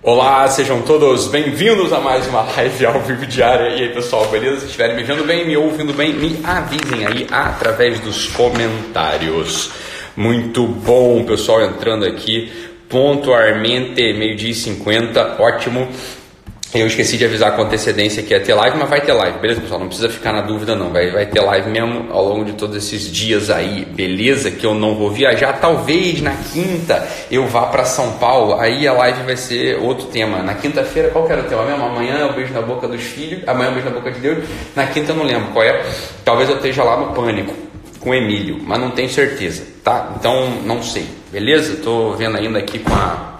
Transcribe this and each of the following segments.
Olá, sejam todos bem-vindos a mais uma live ao vivo diária. E aí, pessoal, beleza? Se estiverem me vendo bem, me ouvindo bem, me avisem aí através dos comentários. Muito bom, pessoal, entrando aqui pontualmente, meio-dia e 50, ótimo. Eu esqueci de avisar com antecedência que ia ter live, mas vai ter live, beleza, pessoal? Não precisa ficar na dúvida, não. Vai, vai ter live mesmo ao longo de todos esses dias aí, beleza? Que eu não vou viajar. Talvez na quinta eu vá para São Paulo, aí a live vai ser outro tema. Na quinta-feira, qual que era o tema mesmo? Amanhã é o beijo na boca dos filhos, amanhã é o beijo na boca de Deus. Na quinta eu não lembro qual é. Talvez eu esteja lá no Pânico com o Emílio, mas não tenho certeza, tá? Então não sei, beleza? Tô vendo ainda aqui com a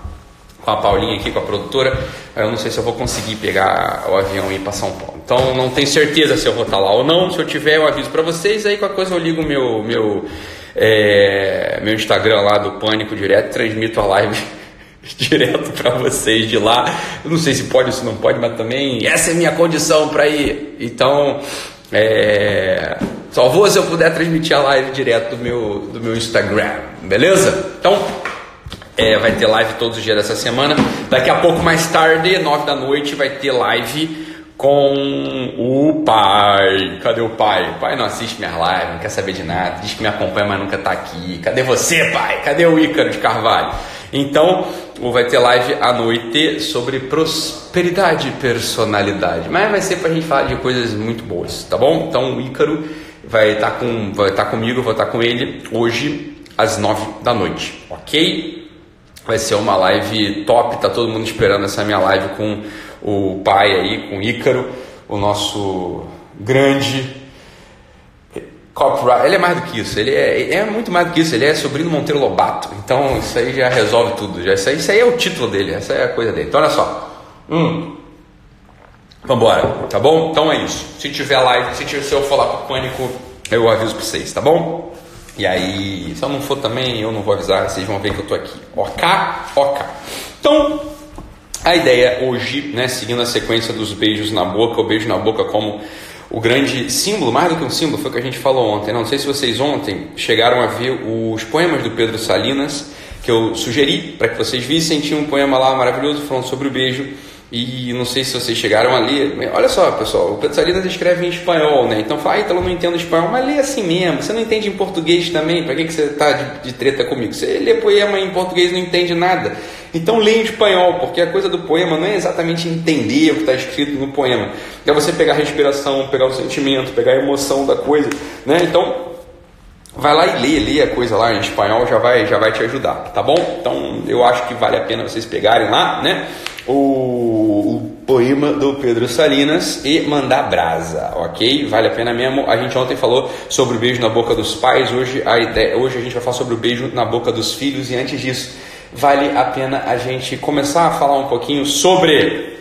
com a Paulinha aqui, com a produtora, eu não sei se eu vou conseguir pegar o avião e ir para São Paulo. Então não tenho certeza se eu vou estar lá ou não. Se eu tiver, eu aviso para vocês. Aí qualquer coisa eu ligo meu meu é, meu Instagram lá do Pânico direto, transmito a live direto para vocês de lá. Eu não sei se pode ou se não pode, mas também essa é a minha condição para ir. Então é, só vou se eu puder transmitir a live direto do meu do meu Instagram, beleza? Então é, vai ter live todos os dias dessa semana. Daqui a pouco, mais tarde, nove da noite, vai ter live com o pai. Cadê o pai? O pai não assiste minhas lives, não quer saber de nada, diz que me acompanha, mas nunca está aqui. Cadê você, pai? Cadê o Ícaro de Carvalho? Então, vai ter live à noite sobre prosperidade e personalidade. Mas vai ser para a gente falar de coisas muito boas, tá bom? Então, o Ícaro vai estar tá com, vai tá comigo, vou estar tá com ele hoje às nove da noite, ok? Vai ser uma live top, tá todo mundo esperando essa minha live com o pai aí, com o Ícaro, o nosso grande copyright. Ele é mais do que isso, ele é, é muito mais do que isso, ele é sobrinho Monteiro Lobato. Então isso aí já resolve tudo. Já, isso, aí, isso aí é o título dele, essa é a coisa dele. Então olha só. Hum. Vambora, tá bom? Então é isso. Se tiver live, se, tiver, se eu falar com o pânico, eu aviso pra vocês, tá bom? E aí, se eu não for também, eu não vou avisar, vocês vão ver que eu tô aqui. Ok? Ok. Então, a ideia hoje, né, seguindo a sequência dos beijos na boca, o beijo na boca como o grande símbolo, mais do que um símbolo, foi o que a gente falou ontem. Não, não sei se vocês ontem chegaram a ver os poemas do Pedro Salinas, que eu sugeri para que vocês vissem. Tinha um poema lá maravilhoso falando sobre o beijo. E não sei se vocês chegaram a ler. Olha só, pessoal, o Pedro Salinas escreve em espanhol, né? Então fala, ah, então eu não entendo espanhol, mas lê assim mesmo. Você não entende em português também? Para que, que você está de, de, treta comigo? Você lê poema em português e não entende nada. Então lê em espanhol, porque a coisa do poema não é exatamente entender o que está escrito no poema. É você pegar a respiração, pegar o sentimento, pegar a emoção da coisa, né? Então vai lá e lê, lê a coisa lá em espanhol, já vai, já vai te ajudar, tá bom? Então eu acho que vale a pena vocês pegarem lá, né? O, o poema do Pedro Salinas e mandar brasa, ok? Vale a pena mesmo. A gente ontem falou sobre o beijo na boca dos pais, hoje a ideia, hoje a gente vai falar sobre o beijo na boca dos filhos e antes disso vale a pena a gente começar a falar um pouquinho sobre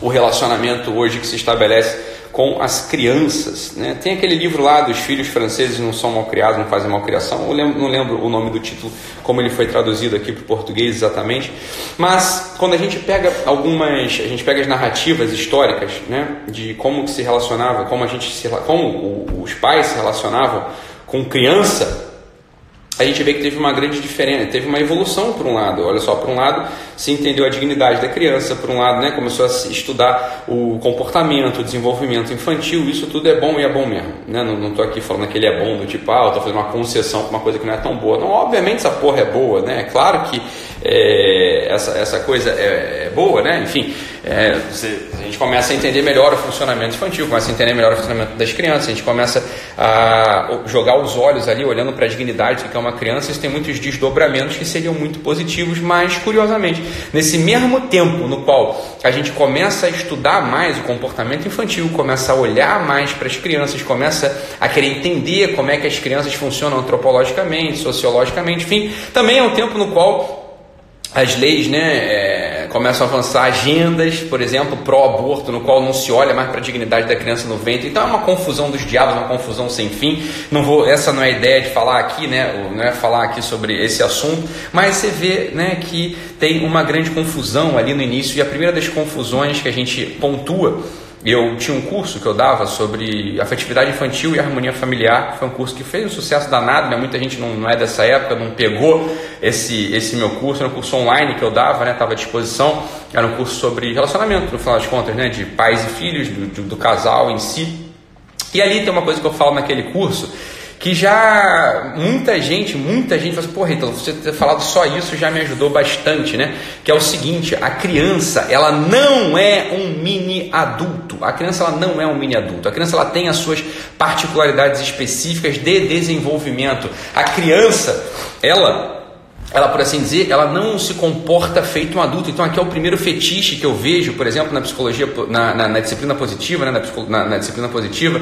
o relacionamento hoje que se estabelece com as crianças. Né? Tem aquele livro lá dos filhos franceses não são mal criados, não fazem malcriação. Eu lembro, não lembro o nome do título, como ele foi traduzido aqui para o português exatamente. Mas quando a gente pega algumas, a gente pega as narrativas históricas, né, de como que se relacionava, como a gente se, como os pais se relacionavam com criança, a gente vê que teve uma grande diferença, teve uma evolução por um lado. Olha só, por um lado se entendeu a dignidade da criança, por um lado né, começou a estudar o comportamento, o desenvolvimento infantil, isso tudo é bom e é bom mesmo. Né? Não estou aqui falando que ele é bom do tipo, ah, estou fazendo uma concessão para uma coisa que não é tão boa. Não, obviamente essa porra é boa, né? É claro que é, essa, essa coisa é, é boa, né? Enfim, é, a gente começa a entender melhor o funcionamento infantil, começa a entender melhor o funcionamento das crianças, a gente começa a jogar os olhos ali, olhando para a dignidade do que é uma criança, isso tem muitos desdobramentos que seriam muito positivos, mas curiosamente, nesse mesmo tempo no qual a gente começa a estudar mais o comportamento infantil, começa a olhar mais para as crianças, começa a querer entender como é que as crianças funcionam antropologicamente, sociologicamente, enfim, também é um tempo no qual as leis né, é, começam a avançar agendas, por exemplo, pró-aborto, no qual não se olha mais para a dignidade da criança no ventre. Então é uma confusão dos diabos, uma confusão sem fim. Não vou, essa não é a ideia de falar aqui, né, não é falar aqui sobre esse assunto, mas você vê né, que tem uma grande confusão ali no início. E a primeira das confusões que a gente pontua eu tinha um curso que eu dava sobre afetividade infantil e harmonia familiar. Foi um curso que fez um sucesso danado, né? muita gente não, não é dessa época, não pegou esse, esse meu curso. Era um curso online que eu dava, né? estava à disposição. Era um curso sobre relacionamento, no final das contas, né? de pais e filhos, do, do, do casal em si. E ali tem uma coisa que eu falo naquele curso que já muita gente, muita gente fala assim, porra, então você ter falado só isso já me ajudou bastante, né? Que é o seguinte, a criança, ela não é um mini adulto. A criança ela não é um mini adulto. A criança ela tem as suas particularidades específicas de desenvolvimento. A criança, ela ela, por assim dizer, ela não se comporta feito um adulto. Então, aqui é o primeiro fetiche que eu vejo, por exemplo, na psicologia, na, na, na disciplina positiva, né, na, na, disciplina positiva,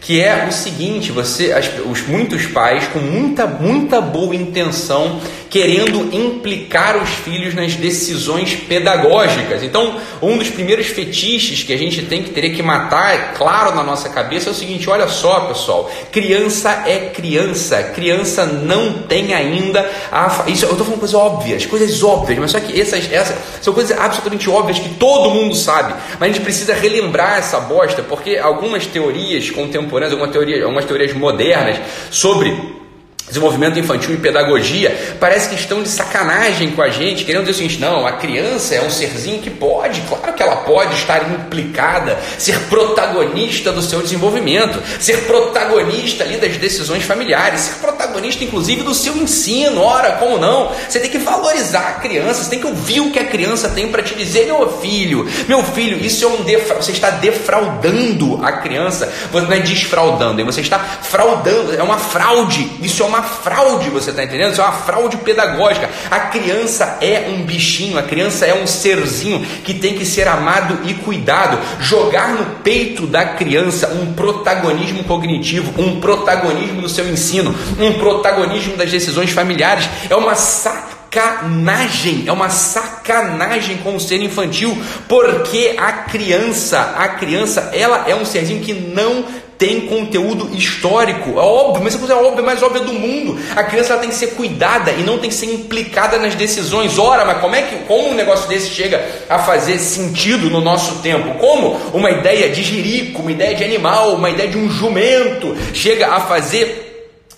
que é o seguinte: você, as, os muitos pais com muita, muita boa intenção, querendo implicar os filhos nas decisões pedagógicas. Então, um dos primeiros fetiches que a gente tem que ter que matar, é claro, na nossa cabeça é o seguinte: olha só, pessoal, criança é criança, criança não tem ainda a. Isso, eu estou falando coisas óbvias, coisas óbvias, mas só que essas, essas são coisas absolutamente óbvias que todo mundo sabe, mas a gente precisa relembrar essa bosta, porque algumas teorias contemporâneas contemporâneas, algumas teorias, algumas teorias modernas sobre desenvolvimento infantil e pedagogia, parece que estão de sacanagem com a gente, querendo dizer o seguinte: não, a criança é um serzinho que pode, claro que ela pode estar implicada, ser protagonista do seu desenvolvimento, ser protagonista ali das decisões familiares, ser protagonista inclusive do seu ensino. Ora, como não? Você tem que valorizar a criança, você tem que ouvir o que a criança tem para te dizer, meu filho, meu filho, isso é um defra... você está defraudando a criança, você não é desfraudando, você está fraudando, é uma fraude, isso é uma uma fraude, você está entendendo? Isso é uma fraude pedagógica. A criança é um bichinho, a criança é um serzinho que tem que ser amado e cuidado. Jogar no peito da criança um protagonismo cognitivo, um protagonismo do seu ensino, um protagonismo das decisões familiares é uma sacanagem, é uma sacanagem com o ser infantil, porque a criança, a criança, ela é um serzinho que não tem conteúdo histórico. É óbvio, mas essa coisa é óbvia, mais óbvia do mundo. A criança ela tem que ser cuidada e não tem que ser implicada nas decisões. Ora, mas como é que como um negócio desse chega a fazer sentido no nosso tempo? Como uma ideia de jirico, uma ideia de animal, uma ideia de um jumento chega a fazer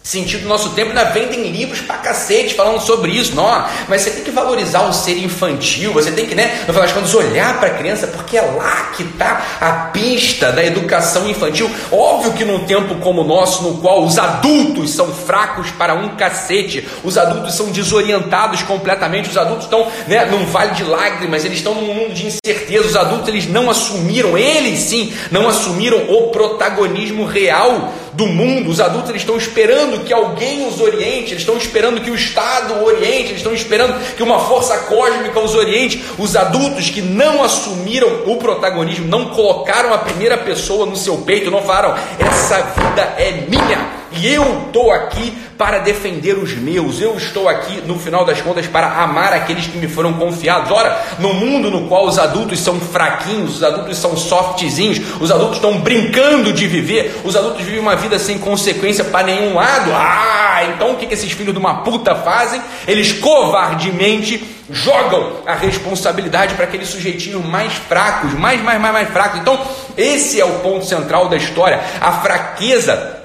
sentido do nosso tempo, ainda vendem livros pra cacete falando sobre isso. Não, mas você tem que valorizar o ser infantil, você tem que, né, no final das contas, olhar para a criança, porque é lá que está a pista da educação infantil. Óbvio que num tempo como o nosso, no qual os adultos são fracos para um cacete, os adultos são desorientados completamente, os adultos estão né, num vale de lágrimas, eles estão num mundo de incerteza, os adultos eles não assumiram, eles sim, não assumiram o protagonismo real do mundo, os adultos eles estão esperando que alguém os oriente, eles estão esperando que o Estado oriente, eles estão esperando que uma força cósmica os oriente. Os adultos que não assumiram o protagonismo, não colocaram a primeira pessoa no seu peito, não falaram: essa vida é minha. E eu estou aqui para defender os meus, eu estou aqui, no final das contas, para amar aqueles que me foram confiados. Ora, no mundo no qual os adultos são fraquinhos, os adultos são softzinhos, os adultos estão brincando de viver, os adultos vivem uma vida sem consequência para nenhum lado. Ah, então o que, esses filhos de uma puta fazem? Eles covardemente jogam a responsabilidade para aqueles sujeitinhos mais fracos, mais, mais, mais, mais fracos. Então, esse é o ponto central da história, a fraqueza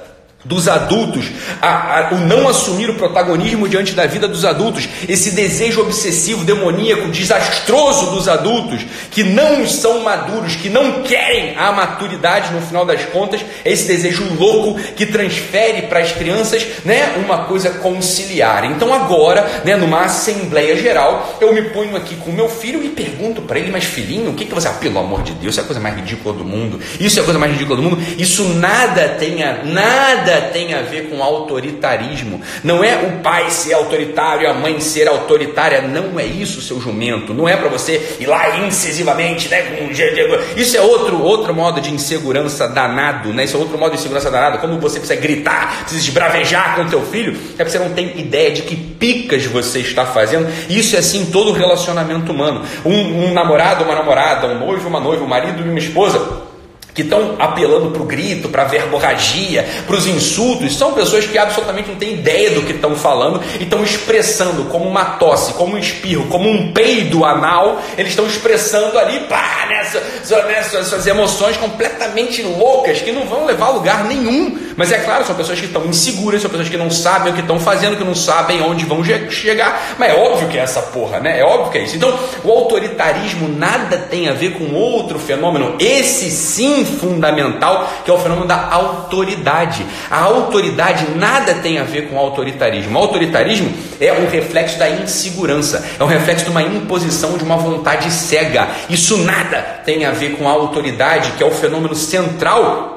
dos adultos, a, a, o não assumir o protagonismo diante da vida dos adultos, esse desejo obsessivo, demoníaco, desastroso dos adultos, que não são maduros, que não querem a maturidade no final das contas, esse desejo louco que transfere para as crianças né, uma coisa conciliar. Então, agora, né, numa Assembleia Geral, eu me ponho aqui com meu filho e pergunto para ele, mas filhinho, o que, que você. Ah, pelo amor de Deus, isso é a coisa mais ridícula do mundo, isso é a coisa mais ridícula do mundo, isso nada tenha, nada nada tem a ver com autoritarismo. Não é o pai ser autoritário, a mãe ser autoritária. Não é isso, seu jumento. Não é para você ir lá incisivamente, né? Isso é outro, outro modo de insegurança danado, né? Isso é outro modo de insegurança danado. Como você precisa gritar, precisa esbravejar com teu filho, é porque você não tem ideia de que picas você está fazendo. Isso é assim todo relacionamento humano. Um, um namorado, uma namorada, um noivo, uma noiva, um marido e uma esposa que estão apelando para o grito, para a verborragia, para os insultos, são pessoas que absolutamente não têm ideia do que estão falando e estão expressando como uma tosse, como um espirro, como um peido anal, eles estão expressando ali, pá, nessa, nessa, essas emoções completamente loucas que não vão levar a lugar nenhum. Mas é claro, são pessoas que estão inseguras, são pessoas que não sabem o que estão fazendo, que não sabem onde vão chegar. Mas é óbvio que é essa porra, né? É óbvio que é isso. Então, o autoritarismo nada tem a ver com outro fenômeno. Esse sim fundamental, que é o fenômeno da autoridade. A autoridade nada tem a ver com autoritarismo. O autoritarismo é um reflexo da insegurança, é um reflexo de uma imposição de uma vontade cega. Isso nada tem a ver com a autoridade, que é o fenômeno central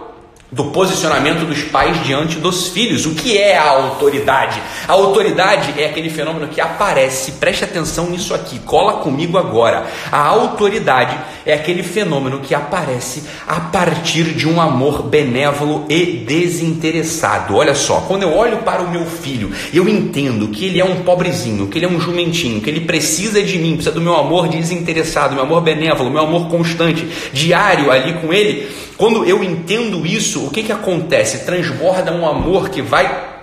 do posicionamento dos pais diante dos filhos. O que é a autoridade? A autoridade é aquele fenômeno que aparece, preste atenção nisso aqui, cola comigo agora. A autoridade é aquele fenômeno que aparece a partir de um amor benévolo e desinteressado. Olha só, quando eu olho para o meu filho, eu entendo que ele é um pobrezinho, que ele é um jumentinho, que ele precisa de mim, precisa do meu amor desinteressado, meu amor benévolo, meu amor constante, diário ali com ele quando eu entendo isso, o que, que acontece? Transborda um amor que vai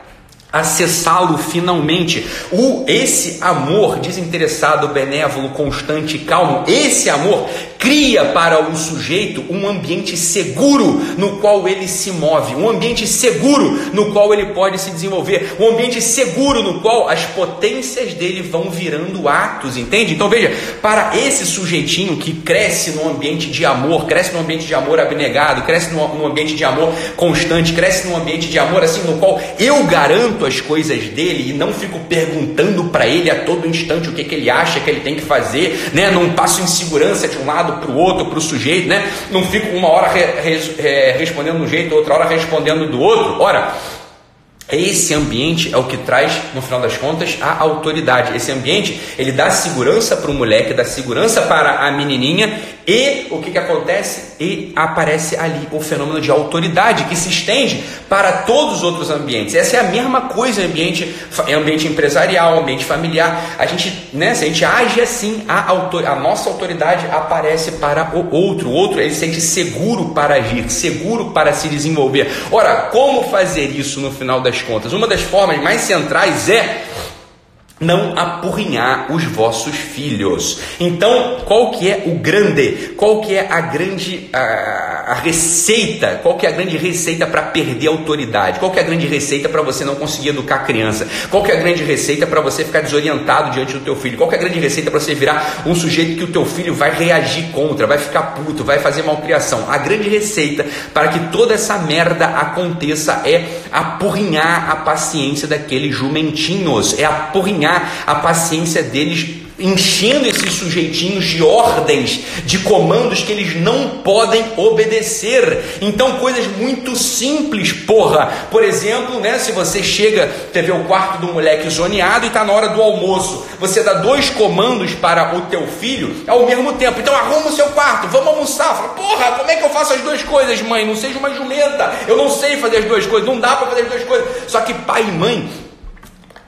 acessá-lo finalmente. O esse amor desinteressado, benévolo, constante, calmo, esse amor cria para o sujeito um ambiente seguro no qual ele se move, um ambiente seguro no qual ele pode se desenvolver, um ambiente seguro no qual as potências dele vão virando atos, entende? Então veja, para esse sujeitinho que cresce num ambiente de amor, cresce num ambiente de amor abnegado, cresce num ambiente de amor constante, cresce num ambiente de amor assim no qual eu garanto as coisas dele e não fico perguntando para ele a todo instante o que, que ele acha que ele tem que fazer, né? Não passo insegurança de um lado para o outro, para o sujeito, né? Não fico uma hora re, re, respondendo de um jeito, outra hora respondendo do outro. Ora, esse ambiente é o que traz, no final das contas, a autoridade. Esse ambiente, ele dá segurança para o moleque, dá segurança para a menininha e o que, que acontece? E aparece ali o fenômeno de autoridade que se estende para todos os outros ambientes. Essa é a mesma coisa em ambiente, ambiente empresarial, ambiente familiar. A gente, né, se a gente age assim, a, autor, a nossa autoridade aparece para o outro. O outro ele se sente seguro para agir, seguro para se desenvolver. Ora, como fazer isso no final das contas? Uma das formas mais centrais é não apurrinhar os vossos filhos. Então, qual que é o grande? Qual que é a grande a, a receita? Qual que é a grande receita para perder autoridade? Qual que é a grande receita para você não conseguir educar a criança? Qual que é a grande receita para você ficar desorientado diante do teu filho? Qual que é a grande receita para você virar um sujeito que o teu filho vai reagir contra, vai ficar puto, vai fazer malcriação? A grande receita para que toda essa merda aconteça é apurrinhar a paciência daqueles jumentinhos, é apurrinhar a paciência deles enchendo esses sujeitinhos de ordens, de comandos que eles não podem obedecer. Então, coisas muito simples, porra. Por exemplo, né, se você chega, vê o quarto do moleque zoneado e está na hora do almoço, você dá dois comandos para o teu filho ao mesmo tempo. Então, arruma o seu quarto, vamos almoçar. Fala, porra, como é que eu faço as duas coisas, mãe? Não seja uma jumenta. Eu não sei fazer as duas coisas, não dá para fazer as duas coisas. Só que pai e mãe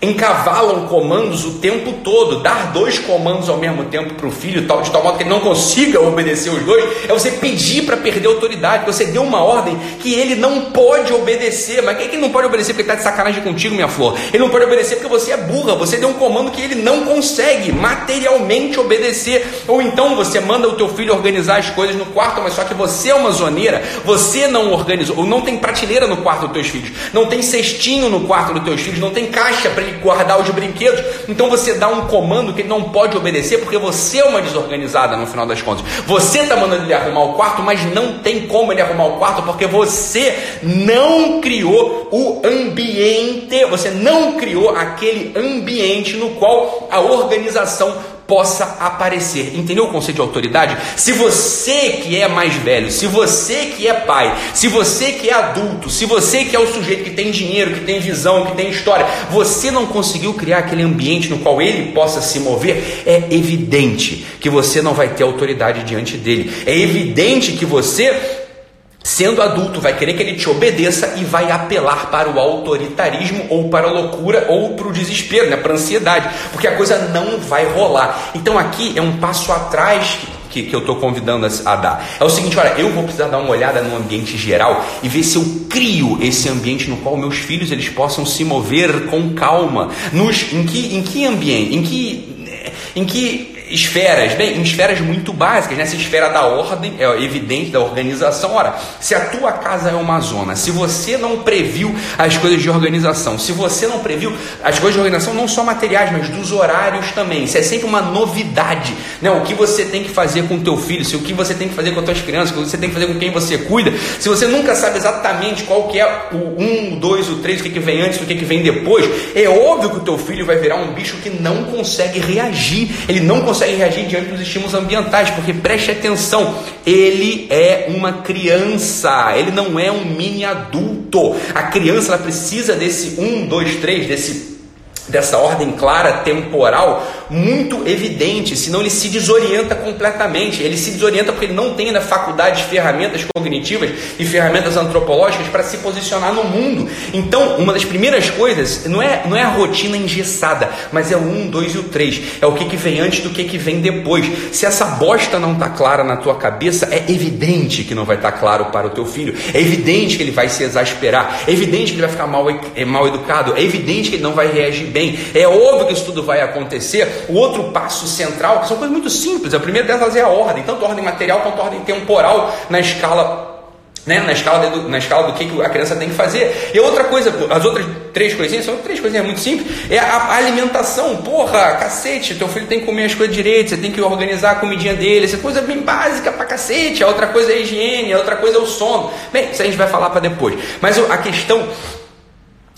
encavalam comandos o tempo todo. Dar dois comandos ao mesmo tempo para o filho, tal, de tal modo que ele não consiga obedecer os dois, é você pedir para perder autoridade. Você deu uma ordem que ele não pode obedecer. Mas quem é que não pode obedecer porque está de sacanagem contigo, minha flor? Ele não pode obedecer porque você é burra. Você deu um comando que ele não consegue materialmente obedecer. Ou então você manda o teu filho organizar as coisas no quarto, mas só que você é uma zoneira, você não organizou, ou não tem prateleira no quarto dos teus filhos, não tem cestinho no quarto dos teus filhos, não tem caixa para ele guardar os brinquedos. Então você dá um comando que ele não pode obedecer porque você é uma desorganizada no final das contas. Você está mandando ele arrumar o quarto, mas não tem como ele arrumar o quarto porque você não criou o ambiente, você não criou aquele ambiente no qual a organização possa aparecer. Entendeu o conceito de autoridade? Se você que é mais velho, se você que é pai, se você que é adulto, se você que é o sujeito que tem dinheiro, que tem visão, que tem história, você não conseguiu criar aquele ambiente no qual ele possa se mover, é evidente que você não vai ter autoridade diante dele. É evidente que você Sendo adulto, vai querer que ele te obedeça e vai apelar para o autoritarismo ou para a loucura ou para o desespero, né? para a ansiedade, porque a coisa não vai rolar. Então aqui é um passo atrás que, que eu estou convidando a, a, dar. É o seguinte, olha, eu vou precisar dar uma olhada no ambiente geral e ver se eu crio esse ambiente no qual meus filhos eles possam se mover com calma. Nos, em, que, em que ambiente? Em que, em que esferas, bem, em esferas muito básicas, nessa esfera da ordem, é evidente, da organização. Ora, se a tua casa é uma zona, se você não previu as coisas de organização, se você não previu as coisas de organização, não só materiais, mas dos horários também, isso é sempre uma novidade, né? O que você tem que fazer com o teu filho, se o que você tem que fazer com as tuas crianças, o que você tem que fazer com quem você cuida, se você nunca sabe exatamente qual que é o 1, o 2, o 3, o que, que vem antes, o que, que vem depois, é óbvio que o teu filho vai virar um bicho que não consegue reagir, ele não consegue consegue reagir diante dos estímulos ambientais, porque preste atenção, ele é uma criança, ele não é um mini adulto. A criança ela precisa desse um, dois, três, desse dessa ordem clara temporal muito evidente, senão ele se desorienta completamente. Ele se desorienta porque ele não tem na faculdade ferramentas cognitivas e ferramentas antropológicas para se posicionar no mundo. Então, uma das primeiras coisas não é, não é a rotina engessada, mas é o 1, 2 e o 3. É o que, que vem antes do que, que vem depois. Se essa bosta não está clara na tua cabeça, é evidente que não vai estar tá claro para o teu filho. É evidente que ele vai se exasperar. É evidente que ele vai ficar mal, é, mal educado. É evidente que ele não vai reagir bem. É óbvio que isso tudo vai acontecer. O outro passo central, que são coisas muito simples, a primeira delas é a ordem, tanto a ordem material quanto a ordem temporal na escala né, na, escala do, na escala do que a criança tem que fazer. E outra coisa, as outras três coisinhas, são três coisinhas muito simples, é a, alimentação. Porra, cacete, teu filho tem que comer as coisas direito, você tem que organizar a comidinha dele, essa coisa bem básica pra cacete. A outra coisa é a higiene, a outra coisa é o sono. Bem, isso a gente vai falar para depois. Mas a questão,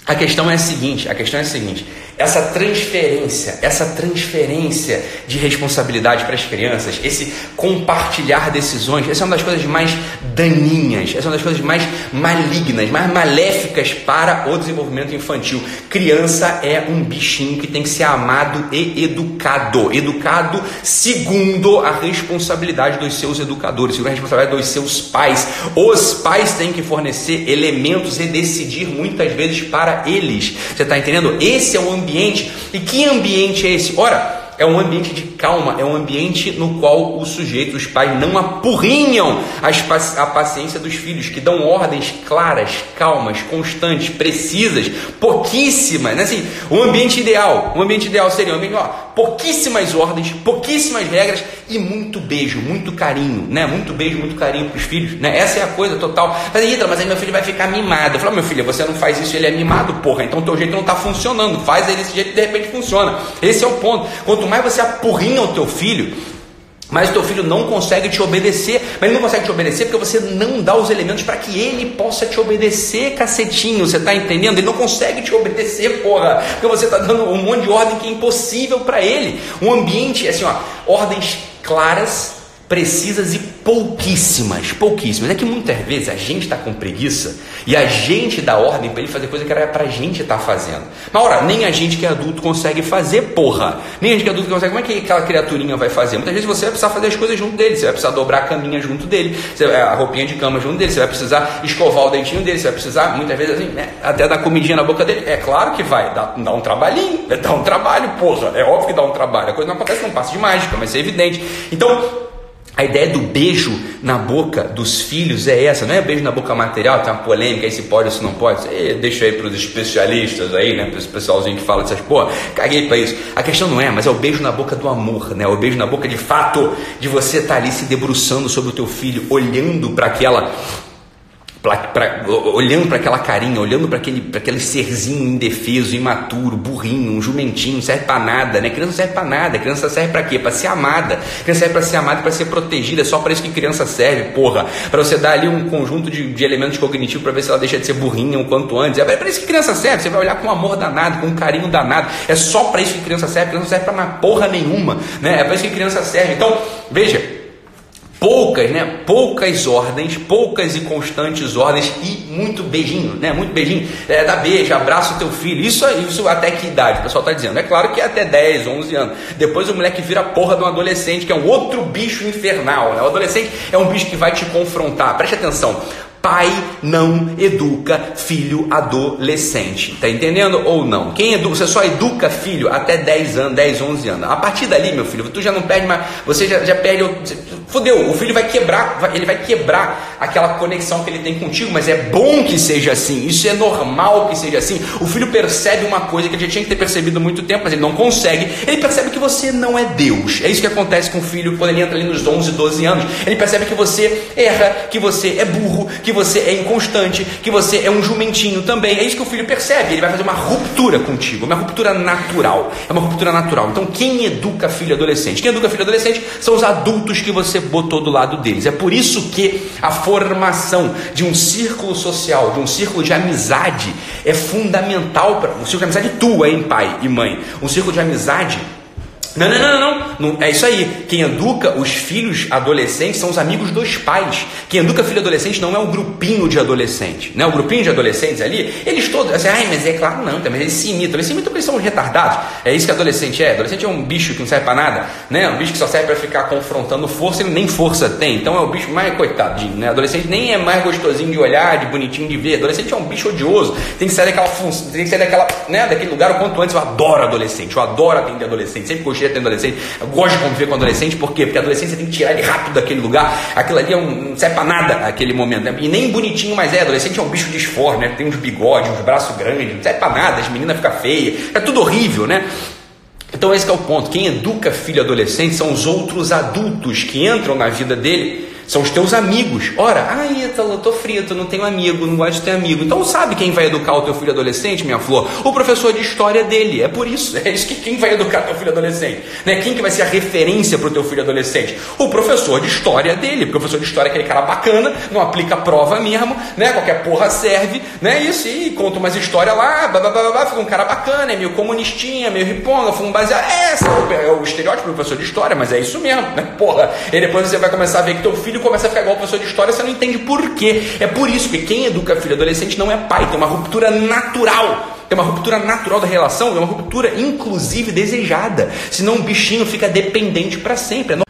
a questão é a seguinte, a questão é a seguinte, essa transferência, essa transferência de responsabilidade para as crianças, esse compartilhar decisões, essa é uma das coisas mais daninhas, essa é uma das coisas mais malignas, mais maléficas para o desenvolvimento infantil. Criança é um bichinho que tem que ser amado e educado, educado segundo a responsabilidade dos seus educadores, segundo a responsabilidade dos seus pais. Os pais têm que fornecer elementos e decidir muitas vezes para eles. Você está entendendo? Esse é o ambiente ambiente. E que ambiente é esse? Ora, é um ambiente de calma, é um ambiente no qual o sujeito, os pais, não apurrinham a paciência dos filhos, que dão ordens claras, calmas, constantes, precisas, pouquíssimas. Né? Assim, o ambiente ideal, o ambiente ideal seria um ambiente, ó, pouquíssimas ordens, pouquíssimas regras e muito beijo, muito carinho, né? Muito beijo, muito carinho para os filhos, né? Essa é a coisa total. Mas, Ida, mas aí meu filho vai ficar mimado. Eu falo, meu filho, você não faz isso, ele é mimado, porra. Então teu jeito não está funcionando. Faz ele desse jeito de repente funciona. Esse é o ponto. Quanto mais você apurrinha o teu filho, mas o teu filho não consegue te obedecer, mas ele não consegue te obedecer porque você não dá os elementos para que ele possa te obedecer, cacetinho, você está entendendo? Ele não consegue te obedecer, porra, porque você está dando um monte de ordem que é impossível para ele. Um ambiente, assim, ó, ordens claras, precisas e pouquíssimas, pouquíssimas. É que muitas vezes a gente está com preguiça e a gente dá ordem para ele fazer coisa que era para a gente estar tá fazendo. Mas ora, nem a gente que é adulto consegue fazer, porra. Nem a gente que é adulto consegue. Como é que aquela criaturinha vai fazer? Muitas vezes você vai precisar fazer as coisas junto dele, você vai precisar dobrar a caminha junto dele, a roupinha de cama junto dele, você vai precisar escovar o dentinho dele, você vai precisar, muitas vezes, assim, né, até dar comidinha na boca dele. É claro que vai, dá, dá um trabalhinho, dá um trabalho, porra. É óbvio que dá um trabalho. A coisa não acontece num passo de mágica, mas é evidente. Então, a ideia do beijo na boca dos filhos é essa, não é beijo na boca material, tem uma polêmica aí se pode ou se não pode. Deixa aí para os especialistas aí, né? Para esse pessoalzinho que fala dessas porra, caguei para isso. A questão não é, mas é o beijo na boca do amor, né? O beijo na boca de fato, de você estar tá ali se debruçando sobre o teu filho, olhando para aquela Pra, pra, olhando para aquela carinha, olhando para aquele, aquele serzinho indefeso, imaturo, burrinho, um jumentinho, não serve para nada, né? Criança não serve para nada, criança serve para quê? Para ser amada. Criança serve para ser amada, para ser protegida, é só para isso que criança serve, porra. Para você dar ali um conjunto de, de elementos cognitivos para ver se ela deixa de ser burrinha o quanto antes. É para isso que criança serve, você vai olhar com amor danado, com carinho danado. É só para isso que criança serve, criança não serve para porra nenhuma, né? É para isso que criança serve. Então, veja, poucas, né? Poucas ordens, poucas e constantes ordens e muito beijinho, né? Muito beijinho. É, dá beijo, abraça o teu filho. Isso, isso até que idade? O pessoal está dizendo. É claro que é até 10, 11 anos. Depois o moleque vira porra de um adolescente, que é um outro bicho infernal. Né? O adolescente é um bicho que vai te confrontar. Preste atenção. Pai não educa filho adolescente. Tá entendendo ou não? Quem educa, você só educa filho até 10 anos, 10, 11 anos. A partir dali, meu filho, tu já não perde mais, você já, já perde, fodeu, o filho vai quebrar, ele vai quebrar aquela conexão que ele tem contigo, mas é bom que seja assim. Isso é normal que seja assim. O filho percebe uma coisa que ele já tinha que ter percebido há muito tempo, mas ele não consegue. Ele percebe que você não é Deus. É isso que acontece com o filho quando ele entra ali nos 11, 12 anos. Ele percebe que você erra, que você é burro, que você é inconstante, que você é um jumentinho também. É isso que o filho percebe. Ele vai fazer uma ruptura contigo, uma ruptura natural. É uma ruptura natural. Então, quem educa filho adolescente? Quem educa filho adolescente são os adultos que você botou do lado deles. É por isso que a formação de um círculo social, de um círculo de amizade, é fundamental para um círculo de amizade tua, hein, pai e mãe. Um círculo de amizade não, não, não, não, não. É isso aí. Quem educa os filhos adolescentes são os amigos dos pais. Quem educa filho adolescente não é o grupinho de adolescente. Né? O grupinho de adolescentes ali, eles todos. Assim, Ai, mas é claro, não, mas eles se imitam. Eles se imitam porque eles são retardados. É isso que adolescente é. Adolescente é um bicho que não serve para nada. Né? Um bicho que só serve para ficar confrontando força e nem força tem. Então é o bicho mais coitadinho. Né? Adolescente nem é mais gostosinho de olhar, de bonitinho de ver. Adolescente é um bicho odioso. Tem que sair daquela função, tem que sair daquela, né, daquele lugar o quanto antes. Eu adoro adolescente. Eu adoro atender adolescente. Sempre gostei tendo adolescente. Eu gosto de conviver com adolescente, por quê? Porque adolescente você tem que tirar ele rápido daquele lugar. Aquilo ali é um, não serve pra nada aquele momento. Né? E nem bonitinho mais é. Adolescente é um bicho disforme, né? Tem uns bigodes, uns braços grandes, não serve pra nada. As meninas ficam feias. É tudo horrível, né? Então esse é o ponto. Quem educa filho adolescente são os outros adultos que entram na vida dele são os teus amigos. Ora, ah, Ítalo, eu tô frito, não tenho amigo, não gosto de ter amigo. Então sabe quem vai educar o teu filho adolescente, minha flor? O professor de história dele. É por isso. É isso que quem vai educar teu filho adolescente. Né? Quem que vai ser a referência para o teu filho adolescente? O professor de história dele. O professor de história é aquele cara bacana, não aplica prova mesmo, né? Qualquer porra serve, né? Isso, e conta umas histórias lá, blá, blá, blá, blá, fica um cara bacana, é meio comunistinha, meio riponga, fumo baseado. É, é o estereótipo do professor de história, mas é isso mesmo, né? Porra. E depois você vai começar a ver que teu filho filho começa a ficar igual o professor de história, você não entende por quê. É por isso que quem educa filho adolescente não é pai, tem uma ruptura natural. Tem uma ruptura natural da relação, é uma ruptura inclusive desejada. Senão um bichinho fica dependente para sempre.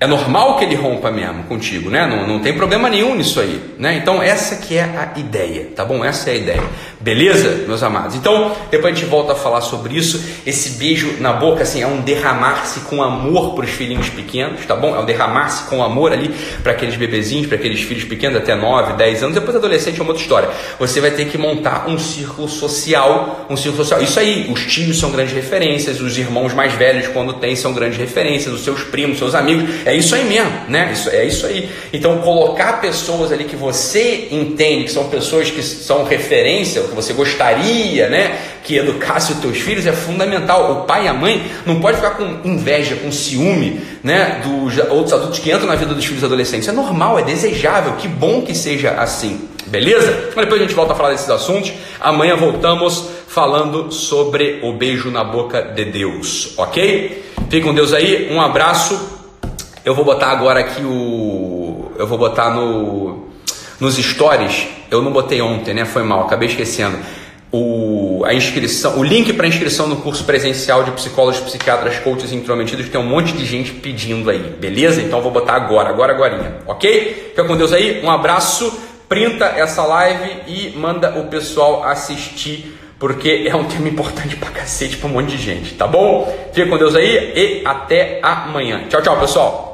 É normal que ele rompa mesmo contigo, né? Não, não tem problema nenhum nisso aí, né? Então essa que é a ideia, tá bom? Essa é a ideia. Beleza, meus amados? Então, depois a gente volta a falar sobre isso. Esse beijo na boca, assim, é um derramar-se com amor para os filhinhos pequenos, tá bom? É um derramar-se com amor ali para aqueles bebezinhos, para aqueles filhos pequenos até 9, 10 anos. Depois adolescente é uma outra história. Você vai ter que montar um círculo social, um círculo social. Isso aí, os tios são grandes referências, os irmãos mais velhos quando tem são grandes referências, os seus primos, seus amigos. É isso aí mesmo, né? Isso, é isso aí. Então, colocar pessoas ali que você entende que são pessoas que são referência, que você gostaria, né? Que educasse os teus filhos é fundamental. O pai e a mãe não pode ficar com inveja, com ciúme, né? Dos outros adultos que entram na vida dos filhos adolescentes. É normal, é desejável. Que bom que seja assim. Beleza? Mas depois a gente volta a falar desses assuntos. Amanhã voltamos falando sobre o beijo na boca de Deus, ok? Fique com Deus aí, um abraço. Eu vou botar agora aqui o. Eu vou botar no nos stories. Eu não botei ontem, né? Foi mal, acabei esquecendo. O, a inscrição, o link para inscrição no curso presencial de psicólogos, psiquiatras, coaches intrometidos, tem um monte de gente pedindo aí, beleza? Então eu vou botar agora, agora, agora, ok? Fica com Deus aí, um abraço, printa essa live e manda o pessoal assistir, porque é um tema importante pra cacete pra um monte de gente, tá bom? Fica com Deus aí e até amanhã. Tchau, tchau, pessoal!